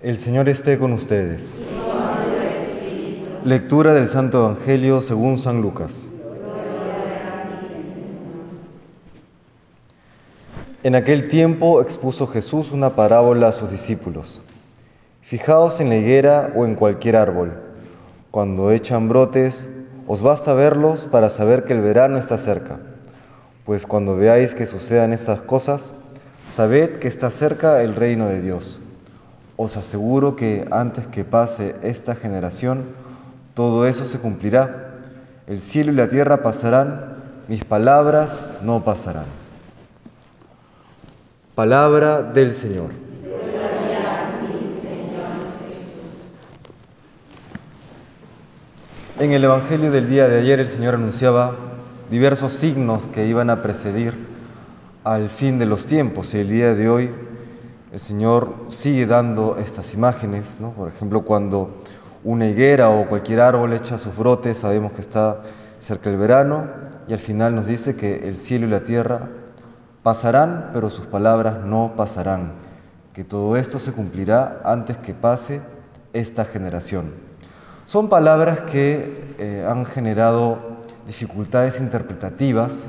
El Señor esté con ustedes. Lectura del Santo Evangelio según San Lucas. En aquel tiempo expuso Jesús una parábola a sus discípulos. Fijaos en la higuera o en cualquier árbol. Cuando echan brotes, os basta verlos para saber que el verano está cerca. Pues cuando veáis que sucedan estas cosas, sabed que está cerca el reino de Dios. Os aseguro que antes que pase esta generación, todo eso se cumplirá. El cielo y la tierra pasarán, mis palabras no pasarán. Palabra del Señor. En el Evangelio del día de ayer el Señor anunciaba diversos signos que iban a precedir al fin de los tiempos y el día de hoy el Señor sigue dando estas imágenes, por ejemplo cuando una higuera o cualquier árbol echa sus brotes, sabemos que está cerca el verano y al final nos dice que el cielo y la tierra pasarán, pero sus palabras no pasarán, que todo esto se cumplirá antes que pase esta generación. Son palabras que eh, han generado dificultades interpretativas,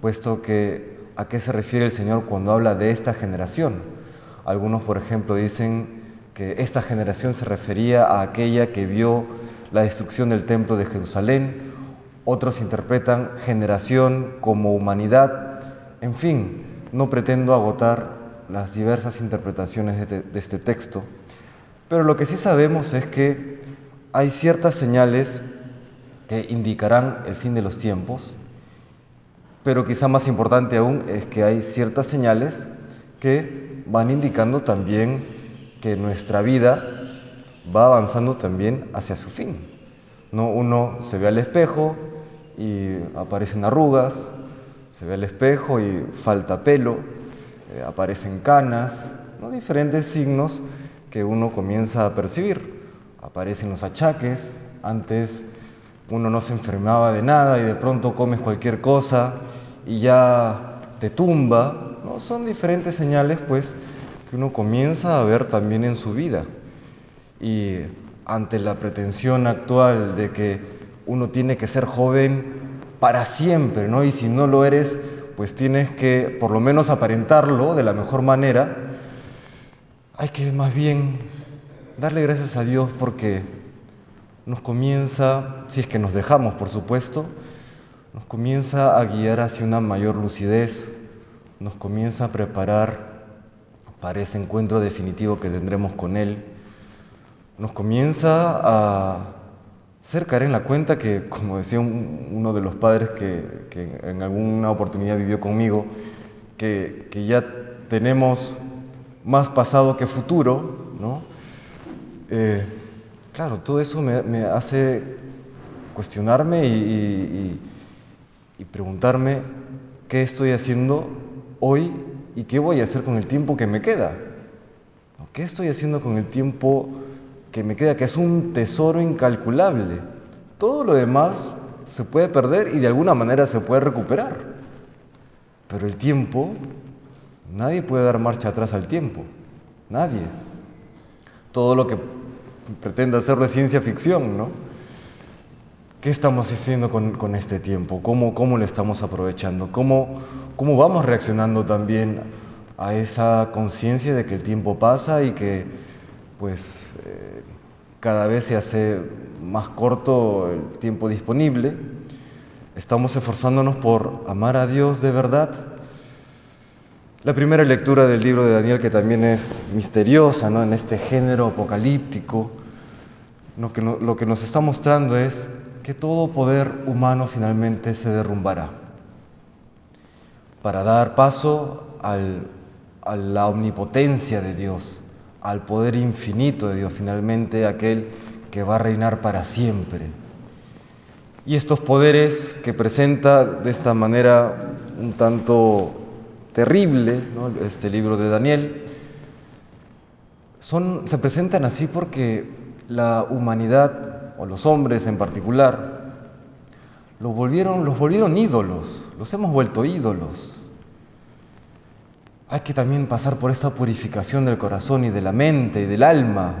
puesto que a qué se refiere el Señor cuando habla de esta generación. Algunos, por ejemplo, dicen que esta generación se refería a aquella que vio la destrucción del templo de Jerusalén, otros interpretan generación como humanidad, en fin, no pretendo agotar las diversas interpretaciones de, de este texto, pero lo que sí sabemos es que hay ciertas señales que indicarán el fin de los tiempos, pero quizá más importante aún es que hay ciertas señales que van indicando también que nuestra vida va avanzando también hacia su fin. ¿no? Uno se ve al espejo y aparecen arrugas, se ve al espejo y falta pelo, eh, aparecen canas, ¿no? diferentes signos que uno comienza a percibir aparecen los achaques, antes uno no se enfermaba de nada y de pronto comes cualquier cosa y ya te tumba, ¿no? Son diferentes señales pues que uno comienza a ver también en su vida. Y ante la pretensión actual de que uno tiene que ser joven para siempre, ¿no? Y si no lo eres, pues tienes que por lo menos aparentarlo de la mejor manera, hay que más bien darle gracias a Dios porque nos comienza, si es que nos dejamos por supuesto, nos comienza a guiar hacia una mayor lucidez, nos comienza a preparar para ese encuentro definitivo que tendremos con Él, nos comienza a hacer caer en la cuenta que, como decía uno de los padres que, en alguna oportunidad vivió conmigo, que, que ya tenemos más pasado que futuro, ¿no? Eh, claro, todo eso me, hace cuestionarme y, preguntarme qué estoy haciendo hoy y qué voy a hacer con el tiempo que me queda. ¿Qué estoy haciendo con el tiempo que me queda, que es un tesoro incalculable? Todo lo demás se puede perder y de alguna manera se puede recuperar. Pero el tiempo, nadie puede dar marcha atrás al tiempo. Nadie. Todo lo que pretende hacer de ciencia ficción, ¿no? ¿Qué estamos haciendo con, este tiempo? ¿Cómo, ¿Cómo lo estamos aprovechando? ¿Cómo, ¿Cómo vamos reaccionando también a esa conciencia de que el tiempo pasa y que pues eh, cada vez se hace más corto el tiempo disponible? ¿Estamos esforzándonos por amar a Dios de verdad? La primera lectura del libro de Daniel, que también es misteriosa, ¿no? en este género apocalíptico, lo que, lo que nos está mostrando es que todo poder humano finalmente se derrumbará para dar paso al, a la omnipotencia de Dios, al poder infinito de Dios, finalmente aquel que va a reinar para siempre. Y estos poderes que presenta de esta manera un tanto terrible, este libro de Daniel, son, se presentan así porque la humanidad, o los hombres en particular, volvieron, los volvieron ídolos, los hemos vuelto ídolos. hay que también pasar por esta purificación del corazón y de la mente y del alma.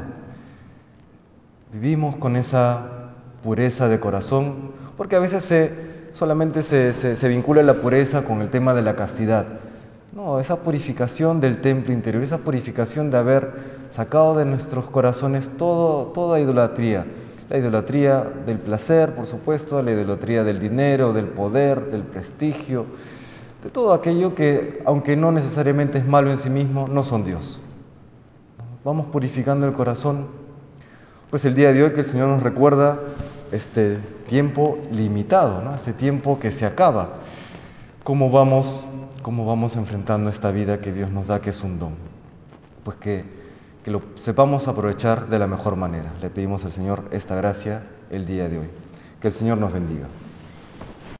Vivimos con esa pureza de corazón porque a veces se, solamente se, se vincula la pureza con el tema de la castidad. No, esa purificación del templo interior, esa purificación de haber sacado de nuestros corazones todo, toda idolatría. La idolatría del placer, por supuesto, la idolatría del dinero, del poder, del prestigio, de todo aquello que, aunque no necesariamente es malo en sí mismo, no son Dios. Vamos purificando el corazón. Pues el día de hoy que el Señor nos recuerda este tiempo limitado, ¿no? este tiempo que se acaba. ¿Cómo vamos cómo vamos enfrentando esta vida que Dios nos da, que es un don. Pues que, que lo sepamos aprovechar de la mejor manera. Le pedimos al Señor esta gracia el día de hoy. Que el Señor nos bendiga.